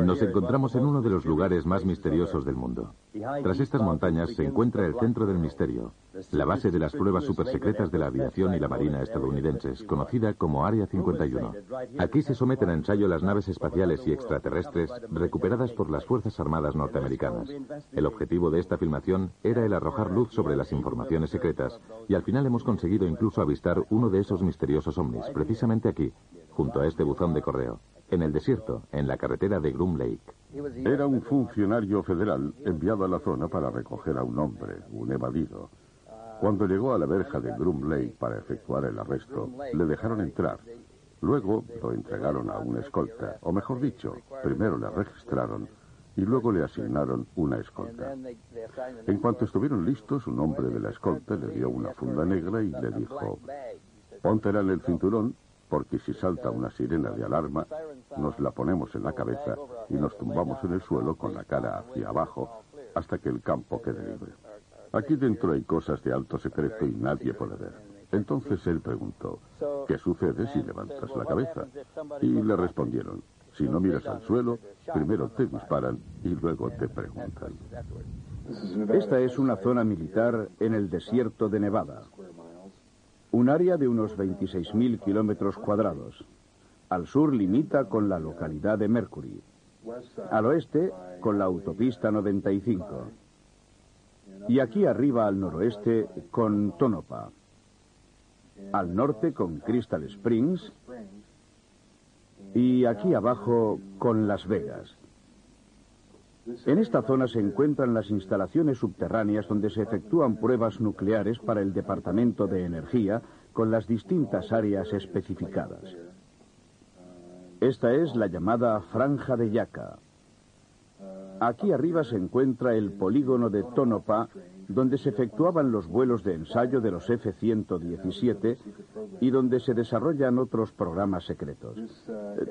Nos encontramos en uno de los lugares más misteriosos del mundo. Tras estas montañas se encuentra el centro del misterio, la base de las pruebas supersecretas de la aviación y la marina estadounidenses, conocida como Área 51. Aquí se someten a ensayo las naves espaciales y extraterrestres recuperadas por las Fuerzas Armadas norteamericanas. El objetivo de esta filmación era el arrojar luz sobre las informaciones secretas y al final hemos conseguido incluso avistar uno de esos misteriosos ovnis, precisamente aquí, junto a este buzón de correo en el desierto, en la carretera de Groom Lake. Era un funcionario federal enviado a la zona para recoger a un hombre, un evadido. Cuando llegó a la verja de Groom Lake para efectuar el arresto, le dejaron entrar. Luego lo entregaron a una escolta, o mejor dicho, primero le registraron y luego le asignaron una escolta. En cuanto estuvieron listos, un hombre de la escolta le dio una funda negra y le dijo, póntela en el cinturón porque si salta una sirena de alarma, nos la ponemos en la cabeza y nos tumbamos en el suelo con la cara hacia abajo hasta que el campo quede libre. Aquí dentro hay cosas de alto secreto y nadie puede ver. Entonces él preguntó, ¿qué sucede si levantas la cabeza? Y le respondieron, si no miras al suelo, primero te disparan y luego te preguntan. Esta es una zona militar en el desierto de Nevada. Un área de unos 26.000 kilómetros cuadrados. Al sur limita con la localidad de Mercury. Al oeste con la autopista 95. Y aquí arriba al noroeste con Tonopah. Al norte con Crystal Springs. Y aquí abajo con Las Vegas. En esta zona se encuentran las instalaciones subterráneas donde se efectúan pruebas nucleares para el Departamento de Energía con las distintas áreas especificadas. Esta es la llamada Franja de Yaca. Aquí arriba se encuentra el polígono de Tonopah donde se efectuaban los vuelos de ensayo de los F-117 y donde se desarrollan otros programas secretos.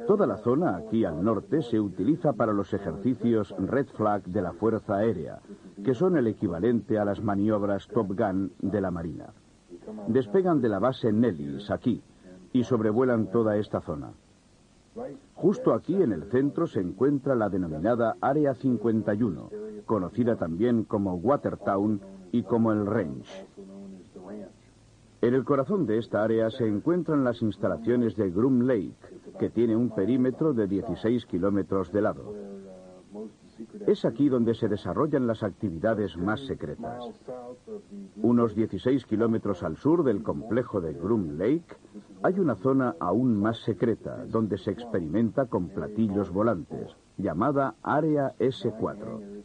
Toda la zona aquí al norte se utiliza para los ejercicios Red Flag de la Fuerza Aérea, que son el equivalente a las maniobras Top Gun de la Marina. Despegan de la base Nellis, aquí, y sobrevuelan toda esta zona. Justo aquí en el centro se encuentra la denominada Área 51, conocida también como Watertown y como el Range. En el corazón de esta área se encuentran las instalaciones de Groom Lake, que tiene un perímetro de 16 kilómetros de lado. Es aquí donde se desarrollan las actividades más secretas. Unos 16 kilómetros al sur del complejo de Groom Lake hay una zona aún más secreta donde se experimenta con platillos volantes, llamada Área S4.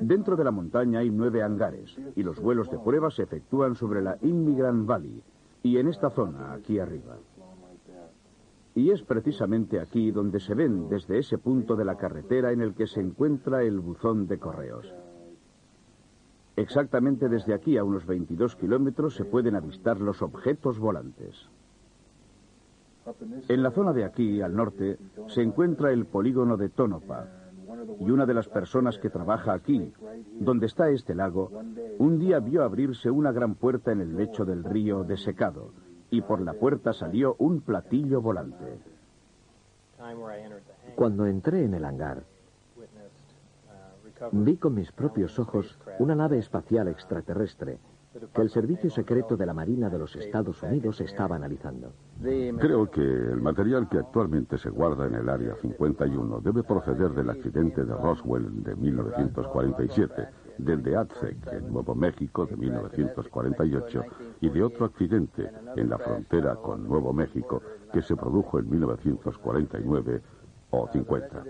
Dentro de la montaña hay nueve hangares y los vuelos de prueba se efectúan sobre la Immigrant Valley y en esta zona, aquí arriba. Y es precisamente aquí donde se ven desde ese punto de la carretera en el que se encuentra el buzón de correos. Exactamente desde aquí a unos 22 kilómetros se pueden avistar los objetos volantes. En la zona de aquí, al norte, se encuentra el polígono de Tonopah, y una de las personas que trabaja aquí, donde está este lago, un día vio abrirse una gran puerta en el lecho del río desecado, y por la puerta salió un platillo volante. Cuando entré en el hangar, vi con mis propios ojos una nave espacial extraterrestre que el Servicio Secreto de la Marina de los Estados Unidos estaba analizando. Creo que el material que actualmente se guarda en el Área 51 debe proceder del accidente de Roswell de 1947, del de Aztec en Nuevo México de 1948 y de otro accidente en la frontera con Nuevo México que se produjo en 1949 o 50.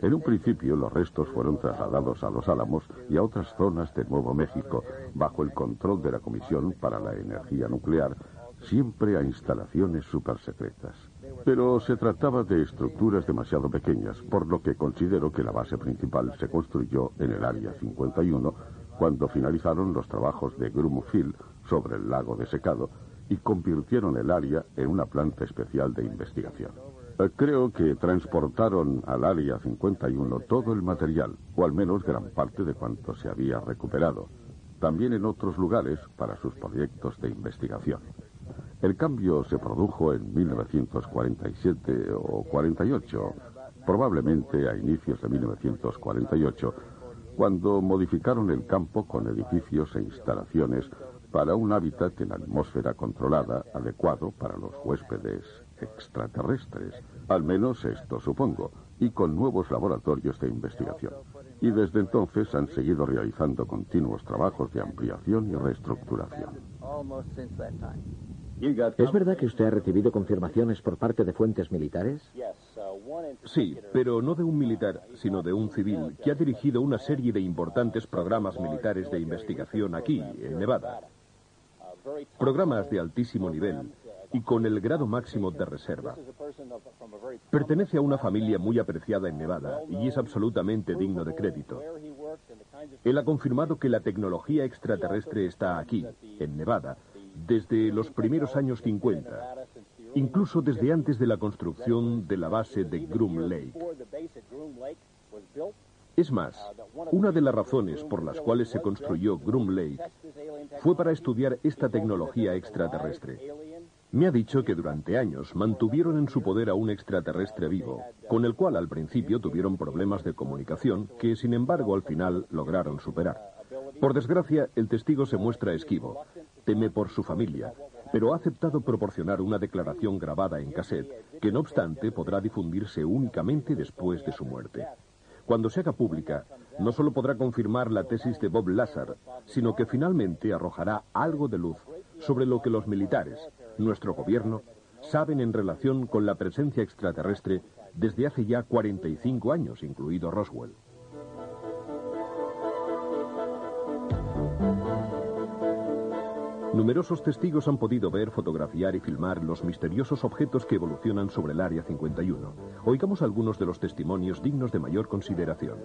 En un principio los restos fueron trasladados a Los Álamos y a otras zonas de Nuevo México bajo el control de la Comisión para la Energía Nuclear, siempre a instalaciones supersecretas. Pero se trataba de estructuras demasiado pequeñas, por lo que considero que la base principal se construyó en el Área 51 cuando finalizaron los trabajos de Grumfield sobre el lago desecado y convirtieron el área en una planta especial de investigación. Creo que transportaron al Área 51 todo el material, o al menos gran parte de cuanto se había recuperado, también en otros lugares para sus proyectos de investigación. El cambio se produjo en 1947 o 48, probablemente a inicios de 1948, cuando modificaron el campo con edificios e instalaciones para un hábitat en atmósfera controlada adecuado para los huéspedes extraterrestres. Al menos esto supongo, y con nuevos laboratorios de investigación. Y desde entonces han seguido realizando continuos trabajos de ampliación y reestructuración. ¿Es verdad que usted ha recibido confirmaciones por parte de fuentes militares? Sí, pero no de un militar, sino de un civil, que ha dirigido una serie de importantes programas militares de investigación aquí, en Nevada. Programas de altísimo nivel y con el grado máximo de reserva. Pertenece a una familia muy apreciada en Nevada y es absolutamente digno de crédito. Él ha confirmado que la tecnología extraterrestre está aquí, en Nevada, desde los primeros años 50, incluso desde antes de la construcción de la base de Groom Lake. Es más, una de las razones por las cuales se construyó Groom Lake fue para estudiar esta tecnología extraterrestre. Me ha dicho que durante años mantuvieron en su poder a un extraterrestre vivo, con el cual al principio tuvieron problemas de comunicación que sin embargo al final lograron superar. Por desgracia, el testigo se muestra esquivo, teme por su familia, pero ha aceptado proporcionar una declaración grabada en cassette, que no obstante podrá difundirse únicamente después de su muerte. Cuando se haga pública, no solo podrá confirmar la tesis de Bob Lazar, sino que finalmente arrojará algo de luz sobre lo que los militares, nuestro gobierno, saben en relación con la presencia extraterrestre desde hace ya 45 años, incluido Roswell. Numerosos testigos han podido ver, fotografiar y filmar los misteriosos objetos que evolucionan sobre el Área 51. Oigamos algunos de los testimonios dignos de mayor consideración.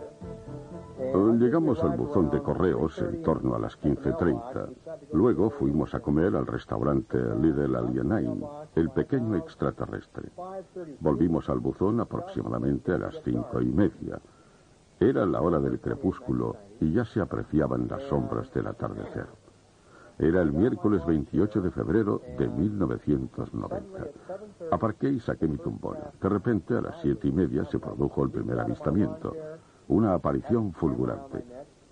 Llegamos al buzón de correos en torno a las 15.30. Luego fuimos a comer al restaurante Lidl Alienine, el pequeño extraterrestre. Volvimos al buzón aproximadamente a las cinco y media. Era la hora del crepúsculo y ya se apreciaban las sombras del atardecer. Era el miércoles 28 de febrero de 1990. Aparqué y saqué mi tumbona. De repente, a las siete y media, se produjo el primer avistamiento. Una aparición fulgurante.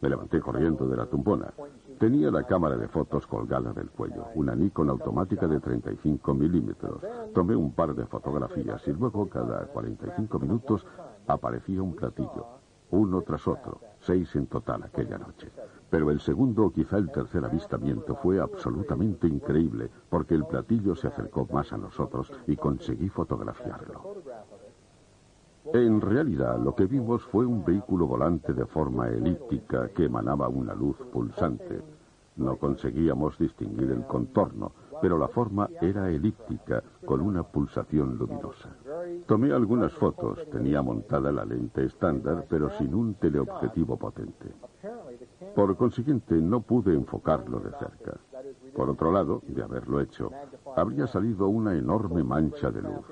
Me levanté corriendo de la tumbona. Tenía la cámara de fotos colgada del cuello, una Nikon automática de 35 milímetros. Tomé un par de fotografías y luego, cada 45 minutos, aparecía un platillo, uno tras otro, seis en total aquella noche. Pero el segundo o quizá el tercer avistamiento fue absolutamente increíble porque el platillo se acercó más a nosotros y conseguí fotografiarlo. En realidad, lo que vimos fue un vehículo volante de forma elíptica que emanaba una luz pulsante. No conseguíamos distinguir el contorno, pero la forma era elíptica, con una pulsación luminosa. Tomé algunas fotos, tenía montada la lente estándar, pero sin un teleobjetivo potente. Por consiguiente, no pude enfocarlo de cerca. Por otro lado, de haberlo hecho, habría salido una enorme mancha de luz.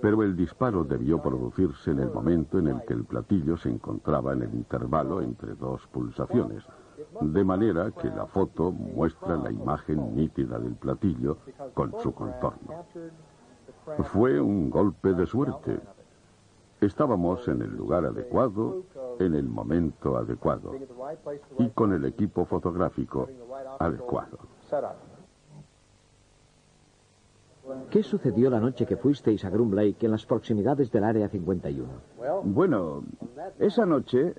Pero el disparo debió producirse en el momento en el que el platillo se encontraba en el intervalo entre dos pulsaciones, de manera que la foto muestra la imagen nítida del platillo con su contorno. Fue un golpe de suerte. Estábamos en el lugar adecuado, en el momento adecuado y con el equipo fotográfico adecuado. ¿Qué sucedió la noche que fuisteis a Groom Lake en las proximidades del Área 51? Bueno, esa noche,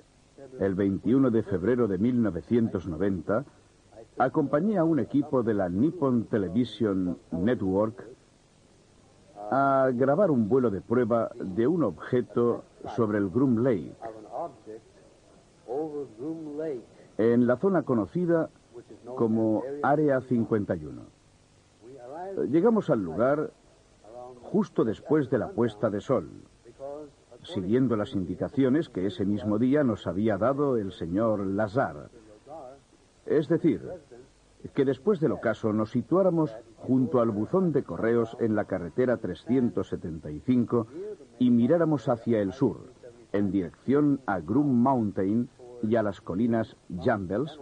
el 21 de febrero de 1990, acompañé a un equipo de la Nippon Television Network a grabar un vuelo de prueba de un objeto sobre el Groom Lake, en la zona conocida como Área 51. Llegamos al lugar justo después de la puesta de sol, siguiendo las indicaciones que ese mismo día nos había dado el señor Lazar. Es decir, que después del ocaso nos situáramos junto al buzón de correos en la carretera 375 y miráramos hacia el sur, en dirección a Groom Mountain y a las colinas Jumbles,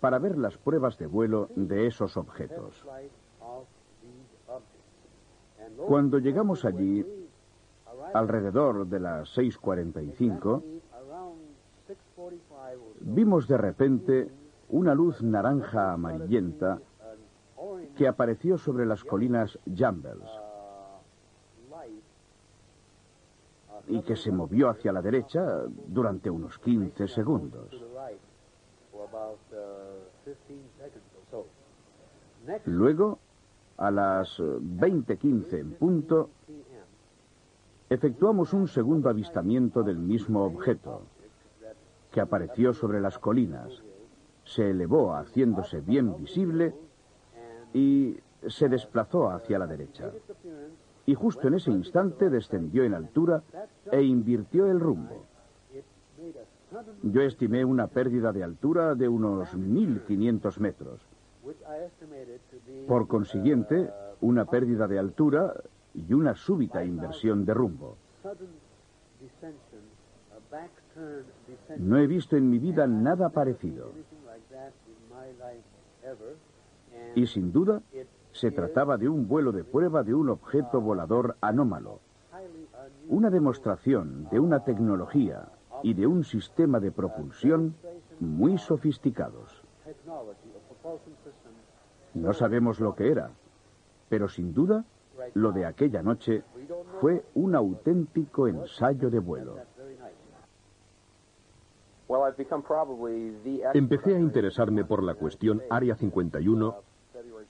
para ver las pruebas de vuelo de esos objetos. Cuando llegamos allí, alrededor de las 6.45, vimos de repente una luz naranja amarillenta que apareció sobre las colinas Jumbles y que se movió hacia la derecha durante unos 15 segundos. Luego, a las 20.15 en punto, efectuamos un segundo avistamiento del mismo objeto, que apareció sobre las colinas, se elevó haciéndose bien visible y se desplazó hacia la derecha. Y justo en ese instante descendió en altura e invirtió el rumbo. Yo estimé una pérdida de altura de unos 1.500 metros. Por consiguiente, una pérdida de altura y una súbita inversión de rumbo. No he visto en mi vida nada parecido. Y sin duda, se trataba de un vuelo de prueba de un objeto volador anómalo. Una demostración de una tecnología y de un sistema de propulsión muy sofisticados. No sabemos lo que era, pero sin duda lo de aquella noche fue un auténtico ensayo de vuelo. Empecé a interesarme por la cuestión Área 51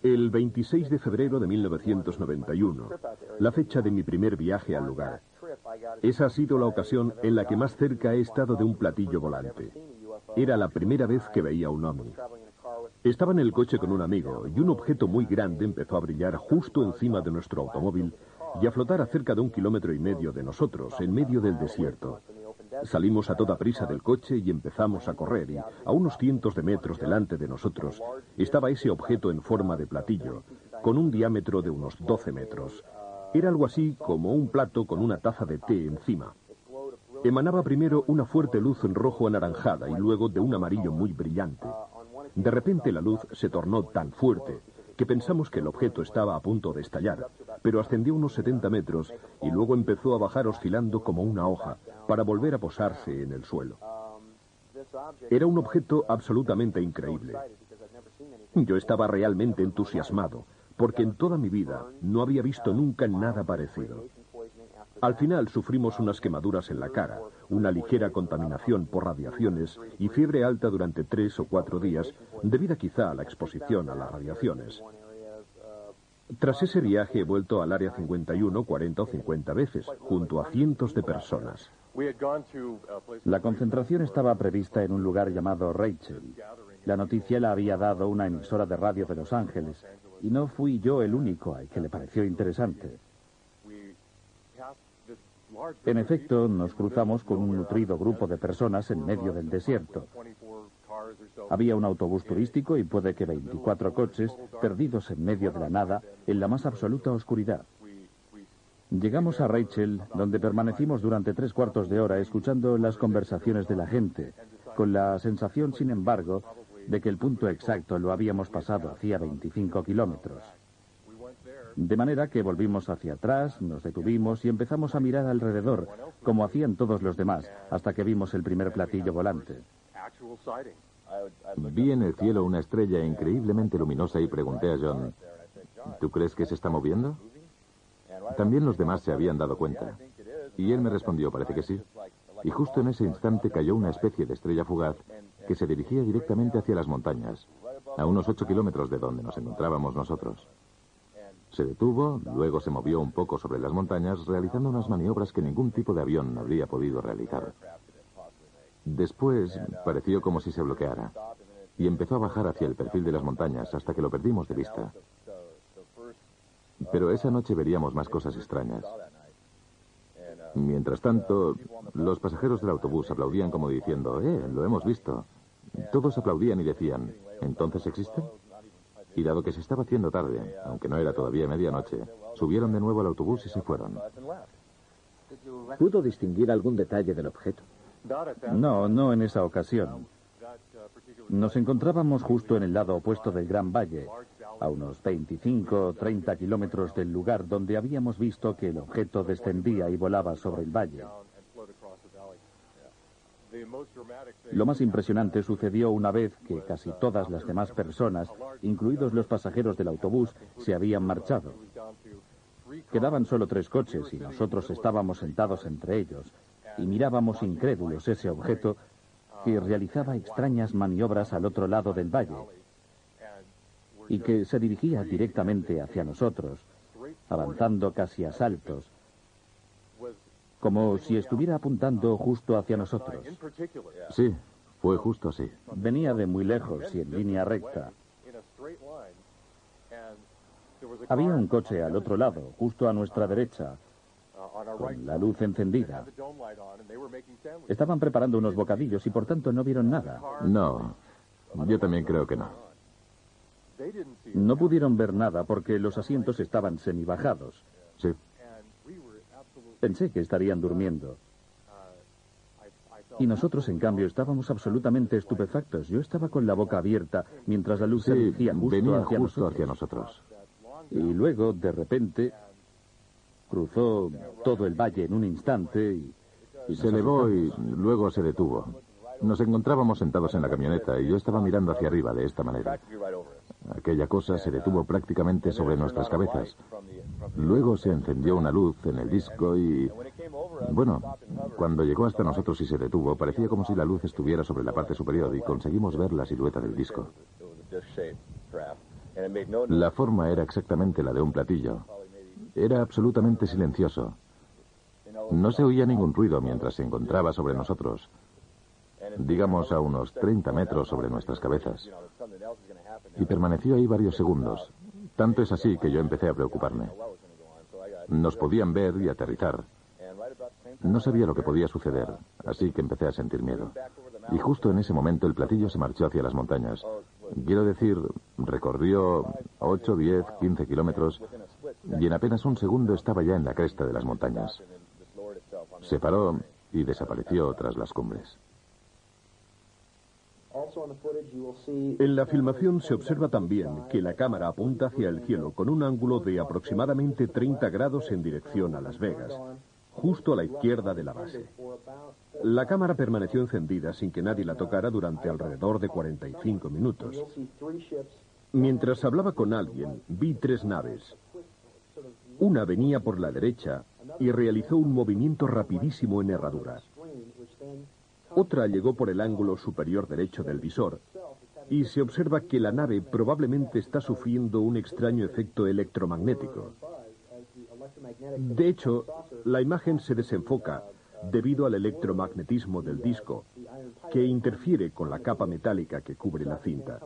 el 26 de febrero de 1991, la fecha de mi primer viaje al lugar. Esa ha sido la ocasión en la que más cerca he estado de un platillo volante. Era la primera vez que veía un ovni. Estaba en el coche con un amigo y un objeto muy grande empezó a brillar justo encima de nuestro automóvil y a flotar a cerca de un kilómetro y medio de nosotros, en medio del desierto. Salimos a toda prisa del coche y empezamos a correr y a unos cientos de metros delante de nosotros estaba ese objeto en forma de platillo, con un diámetro de unos 12 metros. Era algo así como un plato con una taza de té encima. Emanaba primero una fuerte luz en rojo anaranjada y luego de un amarillo muy brillante. De repente la luz se tornó tan fuerte que pensamos que el objeto estaba a punto de estallar, pero ascendió unos 70 metros y luego empezó a bajar oscilando como una hoja para volver a posarse en el suelo. Era un objeto absolutamente increíble. Yo estaba realmente entusiasmado, porque en toda mi vida no había visto nunca nada parecido. Al final sufrimos unas quemaduras en la cara, una ligera contaminación por radiaciones y fiebre alta durante tres o cuatro días, debida quizá a la exposición a las radiaciones. Tras ese viaje he vuelto al Área 51 40 o 50 veces, junto a cientos de personas. La concentración estaba prevista en un lugar llamado Rachel. La noticia la había dado una emisora de radio de Los Ángeles, y no fui yo el único al que le pareció interesante. En efecto, nos cruzamos con un nutrido grupo de personas en medio del desierto. Había un autobús turístico y puede que 24 coches perdidos en medio de la nada, en la más absoluta oscuridad. Llegamos a Rachel, donde permanecimos durante tres cuartos de hora escuchando las conversaciones de la gente, con la sensación, sin embargo, de que el punto exacto lo habíamos pasado hacía 25 kilómetros. De manera que volvimos hacia atrás, nos detuvimos y empezamos a mirar alrededor, como hacían todos los demás, hasta que vimos el primer platillo volante. Vi en el cielo una estrella increíblemente luminosa y pregunté a John, ¿tú crees que se está moviendo? También los demás se habían dado cuenta. Y él me respondió, parece que sí. Y justo en ese instante cayó una especie de estrella fugaz que se dirigía directamente hacia las montañas, a unos ocho kilómetros de donde nos encontrábamos nosotros. Se detuvo, luego se movió un poco sobre las montañas, realizando unas maniobras que ningún tipo de avión habría podido realizar. Después pareció como si se bloqueara y empezó a bajar hacia el perfil de las montañas hasta que lo perdimos de vista. Pero esa noche veríamos más cosas extrañas. Mientras tanto, los pasajeros del autobús aplaudían como diciendo, ¡eh, lo hemos visto! Todos aplaudían y decían, ¿entonces existen? Y dado que se estaba haciendo tarde, aunque no era todavía medianoche, subieron de nuevo al autobús y se fueron. ¿Pudo distinguir algún detalle del objeto? No, no en esa ocasión. Nos encontrábamos justo en el lado opuesto del Gran Valle, a unos 25 o 30 kilómetros del lugar donde habíamos visto que el objeto descendía y volaba sobre el valle. Lo más impresionante sucedió una vez que casi todas las demás personas, incluidos los pasajeros del autobús, se habían marchado. Quedaban solo tres coches y nosotros estábamos sentados entre ellos y mirábamos incrédulos ese objeto que realizaba extrañas maniobras al otro lado del valle y que se dirigía directamente hacia nosotros, avanzando casi a saltos, como si estuviera apuntando justo hacia nosotros. Sí, fue justo así. Venía de muy lejos y en línea recta. Había un coche al otro lado, justo a nuestra derecha, con la luz encendida. Estaban preparando unos bocadillos y por tanto no vieron nada. No, yo también creo que no. No pudieron ver nada porque los asientos estaban semibajados. Sí. Pensé que estarían durmiendo. Y nosotros, en cambio, estábamos absolutamente estupefactos. Yo estaba con la boca abierta mientras la luz se dirigía justo, venía hacia, justo nosotros. hacia nosotros. Y luego, de repente, cruzó todo el valle en un instante y, y Se elevó y luego se detuvo. Nos encontrábamos sentados en la camioneta y yo estaba mirando hacia arriba de esta manera. Aquella cosa se detuvo prácticamente sobre nuestras cabezas. Luego se encendió una luz en el disco y... Bueno, cuando llegó hasta nosotros y se detuvo, parecía como si la luz estuviera sobre la parte superior y conseguimos ver la silueta del disco. La forma era exactamente la de un platillo. Era absolutamente silencioso. No se oía ningún ruido mientras se encontraba sobre nosotros, digamos a unos 30 metros sobre nuestras cabezas. Y permaneció ahí varios segundos. Tanto es así que yo empecé a preocuparme. Nos podían ver y aterrizar. No sabía lo que podía suceder, así que empecé a sentir miedo. Y justo en ese momento el platillo se marchó hacia las montañas. Quiero decir, recorrió 8, 10, 15 kilómetros y en apenas un segundo estaba ya en la cresta de las montañas. Se paró y desapareció tras las cumbres. En la filmación se observa también que la cámara apunta hacia el cielo con un ángulo de aproximadamente 30 grados en dirección a Las Vegas, justo a la izquierda de la base. La cámara permaneció encendida sin que nadie la tocara durante alrededor de 45 minutos. Mientras hablaba con alguien, vi tres naves. Una venía por la derecha y realizó un movimiento rapidísimo en herradura. Otra llegó por el ángulo superior derecho del visor y se observa que la nave probablemente está sufriendo un extraño efecto electromagnético. De hecho, la imagen se desenfoca debido al electromagnetismo del disco, que interfiere con la capa metálica que cubre la cinta.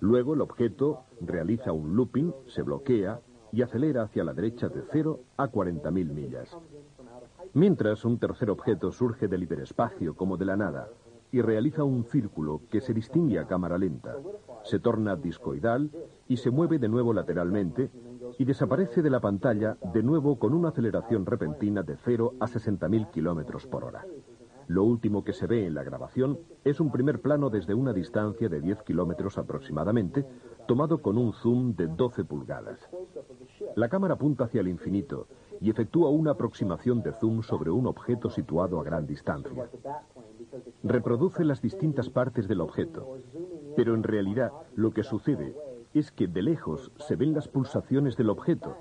Luego el objeto realiza un looping, se bloquea y acelera hacia la derecha de 0 a 40.000 millas. Mientras un tercer objeto surge del hiperespacio como de la nada y realiza un círculo que se distingue a cámara lenta, se torna discoidal y se mueve de nuevo lateralmente y desaparece de la pantalla de nuevo con una aceleración repentina de 0 a 60.000 kilómetros por hora. Lo último que se ve en la grabación es un primer plano desde una distancia de 10 kilómetros aproximadamente, tomado con un zoom de 12 pulgadas. La cámara apunta hacia el infinito y efectúa una aproximación de zoom sobre un objeto situado a gran distancia. Reproduce las distintas partes del objeto, pero en realidad lo que sucede es que de lejos se ven las pulsaciones del objeto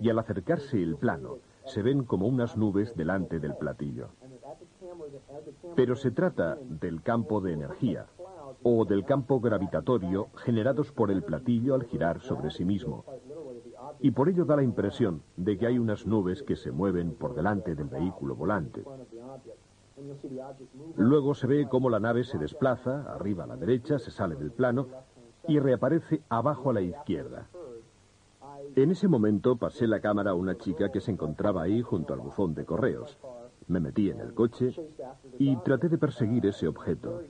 y al acercarse el plano se ven como unas nubes delante del platillo. Pero se trata del campo de energía o del campo gravitatorio generados por el platillo al girar sobre sí mismo. Y por ello da la impresión de que hay unas nubes que se mueven por delante del vehículo volante. Luego se ve cómo la nave se desplaza, arriba a la derecha, se sale del plano y reaparece abajo a la izquierda. En ese momento pasé la cámara a una chica que se encontraba ahí junto al buzón de correos. Me metí en el coche y traté de perseguir ese objeto.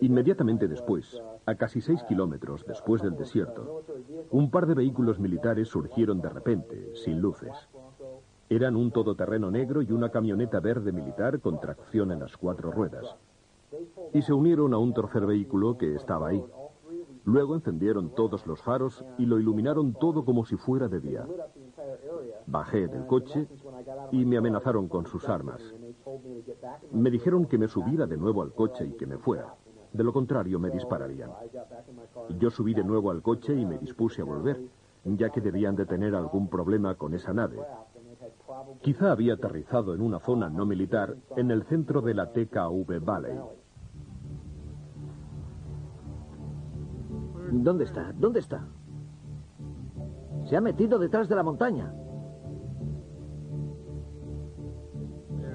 Inmediatamente después, a casi seis kilómetros después del desierto, un par de vehículos militares surgieron de repente, sin luces. Eran un todoterreno negro y una camioneta verde militar con tracción en las cuatro ruedas. Y se unieron a un tercer vehículo que estaba ahí. Luego encendieron todos los faros y lo iluminaron todo como si fuera de día. Bajé del coche y me amenazaron con sus armas. Me dijeron que me subiera de nuevo al coche y que me fuera. De lo contrario, me dispararían. Yo subí de nuevo al coche y me dispuse a volver, ya que debían de tener algún problema con esa nave. Quizá había aterrizado en una zona no militar en el centro de la TKV Valley. ¿Dónde está? ¿Dónde está? Se ha metido detrás de la montaña.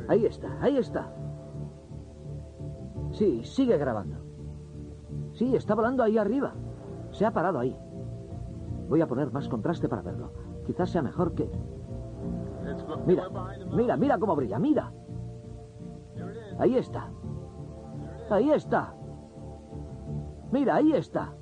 Ahí está, ahí está. Sí, sigue grabando. Sí, está volando ahí arriba. Se ha parado ahí. Voy a poner más contraste para verlo. Quizás sea mejor que... Mira, mira, mira cómo brilla, mira. Ahí está. Ahí está. Mira, ahí está.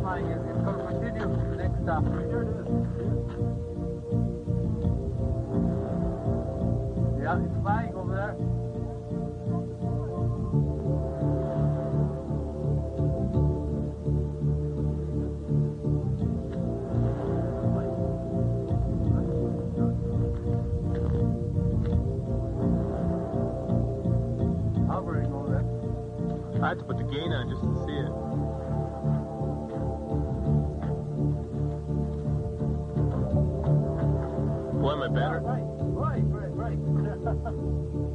Flying is it's going continue next stop. Yeah, it's flying over there. Had to put the gain on just to see it. Am I better? Right, right, right, right.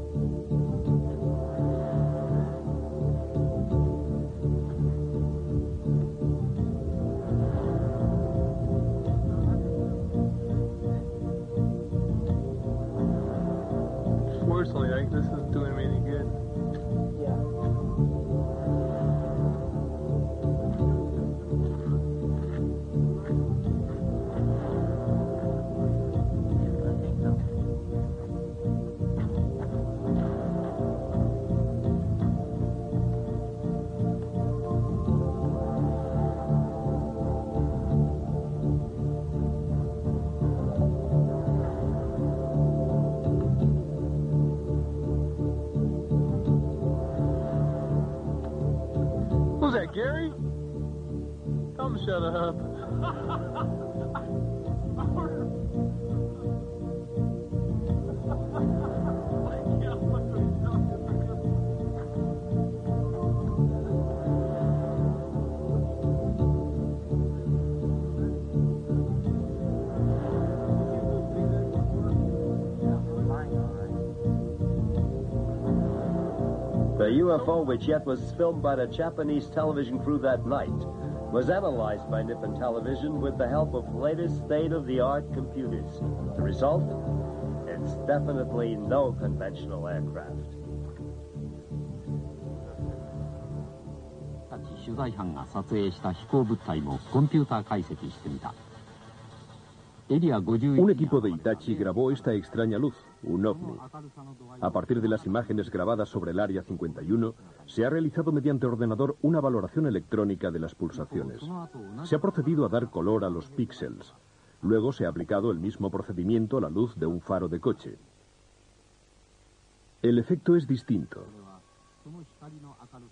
shut up. The UFO, which yet was filmed by the Japanese television crew that night, was analyzed by Nippon Television with the help of latest state-of-the-art computers. The result? It's definitely no conventional aircraft. 取材班が撮影した飛行物体もコンピューター解析してみたエリア51 Un equipo de Itachi grabó esta extraña luz, un ovni. A partir de las imágenes grabadas sobre el Área 51, se ha realizado mediante ordenador una valoración electrónica de las pulsaciones. Se ha procedido a dar color a los píxeles. Luego se ha aplicado el mismo procedimiento a la luz de un faro de coche. El efecto es distinto.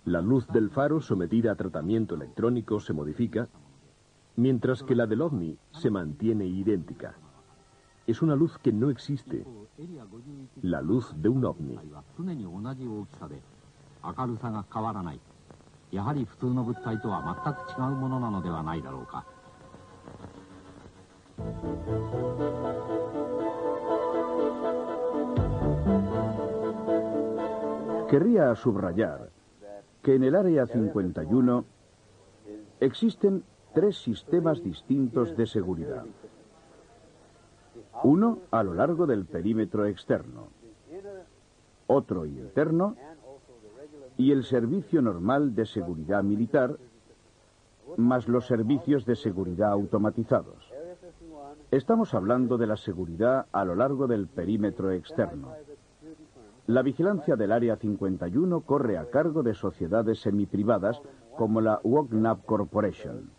La luz del faro sometida a tratamiento electrónico se modifica, mientras que la del ovni se mantiene idéntica es una luz que no existe, la luz de un ovni. Querría subrayar que en el Área 51 existen tres sistemas distintos de seguridad. Uno a lo largo del perímetro externo, otro interno y el servicio normal de seguridad militar, más los servicios de seguridad automatizados. Estamos hablando de la seguridad a lo largo del perímetro externo. La vigilancia del Área 51 corre a cargo de sociedades semiprivadas como la Wognap Corporation.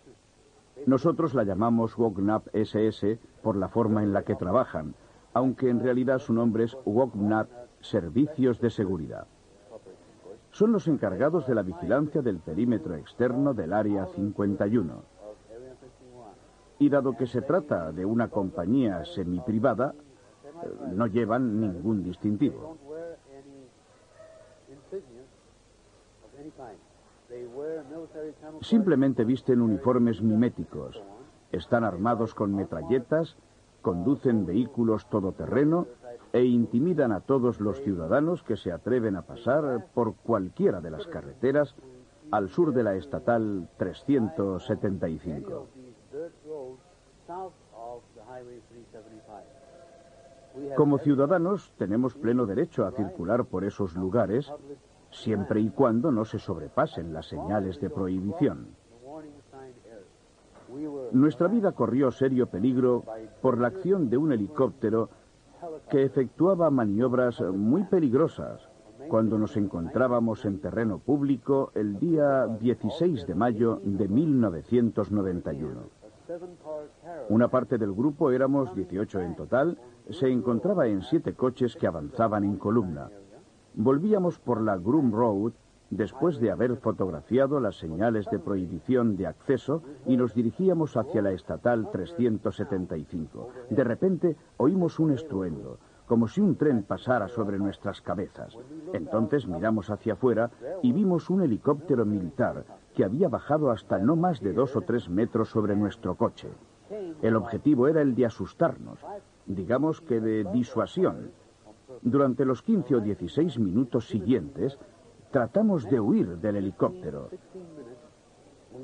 Nosotros la llamamos WOGNAP SS por la forma en la que trabajan, aunque en realidad su nombre es WOGNAP Servicios de Seguridad. Son los encargados de la vigilancia del perímetro externo del Área 51. Y dado que se trata de una compañía semiprivada, eh, no llevan ningún distintivo. Simplemente visten uniformes miméticos. Están armados con metralletas, conducen vehículos todoterreno e intimidan a todos los ciudadanos que se atreven a pasar por cualquiera de las carreteras al sur de la estatal 375. Como ciudadanos tenemos pleno derecho a circular por esos lugares siempre y cuando no se sobrepasen las señales de prohibición. Nuestra vida corrió serio peligro por la acción de un helicóptero que efectuaba maniobras muy peligrosas cuando nos encontrábamos en terreno público el día 16 de mayo de 1991. Una parte del grupo, éramos 18 en total, se encontraba en siete coches que avanzaban en columna. Volvíamos por la Groom Road después de haber fotografiado las señales de prohibición de acceso y nos dirigíamos hacia la estatal 375. De repente oímos un estruendo, como si un tren pasara sobre nuestras cabezas. Entonces miramos hacia afuera y vimos un helicóptero militar que había bajado hasta no más de dos o tres metros sobre nuestro coche. El objetivo era el de asustarnos, digamos que de disuasión durante los 15 o 16 minutos siguientes, tratamos de huir del helicóptero,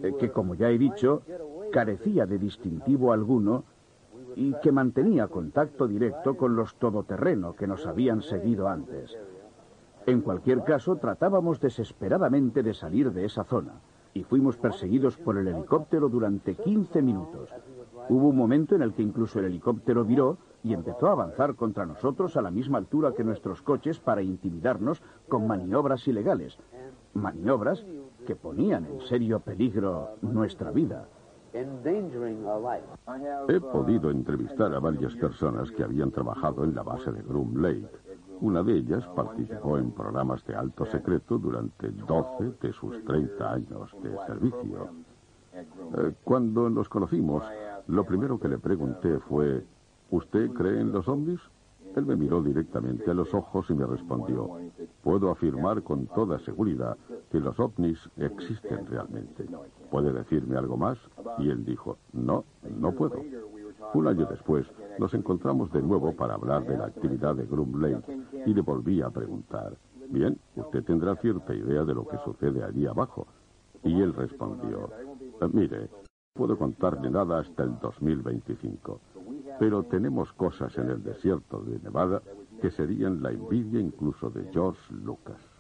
eh, que como ya he dicho, carecía de distintivo alguno y que mantenía contacto directo con los todoterreno que nos habían seguido antes. En cualquier caso, tratábamos desesperadamente de salir de esa zona y fuimos perseguidos por el helicóptero durante 15 minutos. Hubo un momento en el que incluso el helicóptero viró y empezó a avanzar contra nosotros a la misma altura que nuestros coches para intimidarnos con maniobras ilegales. Maniobras que ponían en serio peligro nuestra vida. He podido entrevistar a varias personas que habían trabajado en la base de Groom Lake. Una de ellas participó en programas de alto secreto durante 12 de sus 30 años de servicio. Eh, cuando nos conocimos, lo primero que le pregunté fue ¿Usted cree en los zombies? Él me miró directamente a los ojos y me respondió, puedo afirmar con toda seguridad que los ovnis existen realmente. ¿Puede decirme algo más? Y él dijo, no, no puedo. Un año después nos encontramos de nuevo para hablar de la actividad de Groom Lake y le volví a preguntar, bien, usted tendrá cierta idea de lo que sucede allí abajo. Y él respondió, mire, puedo contarle nada hasta el 2025. Pero tenemos cosas en el desierto de Nevada que serían la envidia incluso de George Lucas.